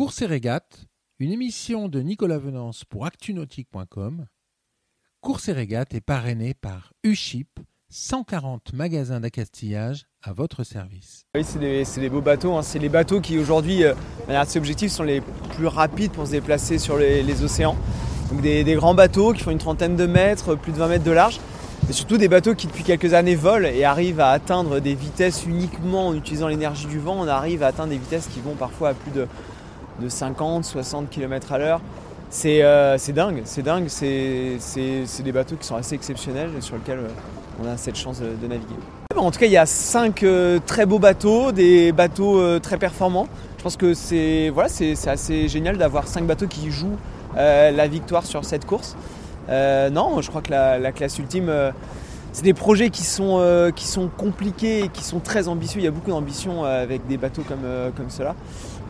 Course et régate, une émission de Nicolas Venance pour actunautique.com. Course et régate est parrainée par USHIP, 140 magasins d'accastillage à votre service. Oui, c'est des, beaux bateaux. hein. C'est les bateaux qui aujourd'hui, euh, assez objective, sont les plus rapides pour se déplacer sur les, les océans. Donc des, des grands bateaux qui font une trentaine de mètres, plus de 20 mètres de large. Et surtout des bateaux qui depuis quelques années volent et arrivent à atteindre des vitesses uniquement en utilisant l'énergie du vent. On arrive à atteindre des vitesses qui vont parfois à plus de, de 50, 60 km à l'heure. C'est euh, c'est dingue, c'est dingue. C'est des bateaux qui sont assez exceptionnels et sur lesquels euh, on a cette chance de, naviguer. En tout cas, il y a cinq euh, très beaux bateaux, des bateaux très performants. Je pense que c'est assez génial d'avoir cinq bateaux qui jouent la victoire sur cette course. Non, je crois que la, la classe ultime, c'est des projets qui sont, euh, qui sont compliqués et qui sont très ambitieux. Il y a beaucoup d'ambition euh, avec des bateaux comme, euh, comme cela.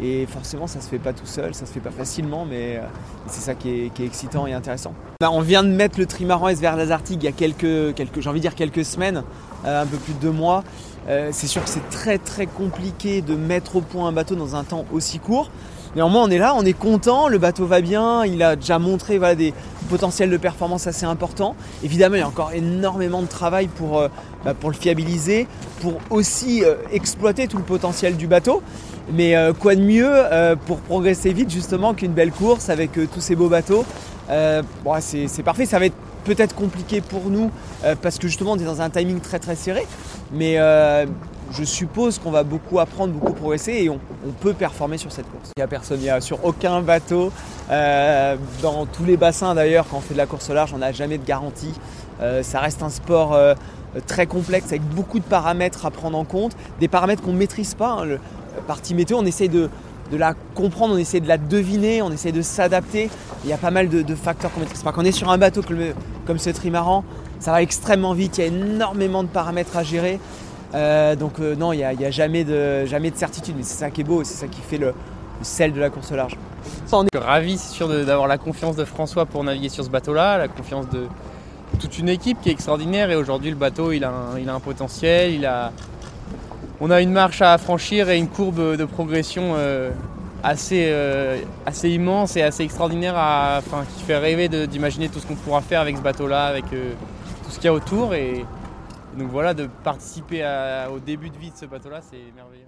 Et forcément, ça se fait pas tout seul, ça se fait pas facilement, mais c'est ça qui est, qui est excitant et intéressant. Bah, on vient de mettre le trimaran S vers l'Azartigue il y a quelques, quelques envie de dire quelques semaines, un peu plus de deux mois. C'est sûr que c'est très très compliqué de mettre au point un bateau dans un temps aussi court. Néanmoins, on est là, on est content, le bateau va bien, il a déjà montré des potentiels de performance assez importants. Évidemment, il y a encore énormément de travail pour, euh, bah, pour le fiabiliser, pour aussi euh, exploiter tout le potentiel du bateau. Mais euh, quoi de mieux pour progresser vite justement qu'une belle course avec tous ces beaux bateaux? Bon, c'est parfait, ça va être peut-être compliqué pour nous parce que justement on est dans un timing très très serré. Mais je suppose qu'on va beaucoup apprendre, beaucoup progresser et on, peut performer sur cette course. Il n'y a personne, il n'y a sur aucun bateau, euh, dans tous les bassins d'ailleurs, quand on fait de la course au large, on n'a jamais de garantie. Euh, ça reste un sport euh, très complexe avec beaucoup de paramètres à prendre en compte, des paramètres qu'on ne maîtrise pas. hein. Le, la partie météo, on essaye de, la comprendre, on essaie de la deviner, on essaie de s'adapter. Il y a pas mal de, facteurs qu'on ne maîtrise pas. Quand on est sur un bateau comme ce trimaran, ça va extrêmement vite, il y a énormément de paramètres à gérer. Euh, donc euh, non, il n'y a, jamais, de, certitude, mais c'est ça qui est beau, c'est ça qui fait le, sel de la course au large. On est ravis, c'est sûr, d'avoir la confiance de François pour naviguer sur ce bateau-là, la confiance de toute une équipe qui est extraordinaire. Et aujourd'hui, le bateau, il a, un, potentiel, on a une marche à franchir et une courbe de progression euh, assez, immense et assez extraordinaire, à- enfin, qui fait rêver d'imaginer tout ce qu'on pourra faire avec ce bateau-là, avec tout ce qu'il y a autour. Donc voilà, de participer au début de vie de ce bateau-là, c'est merveilleux.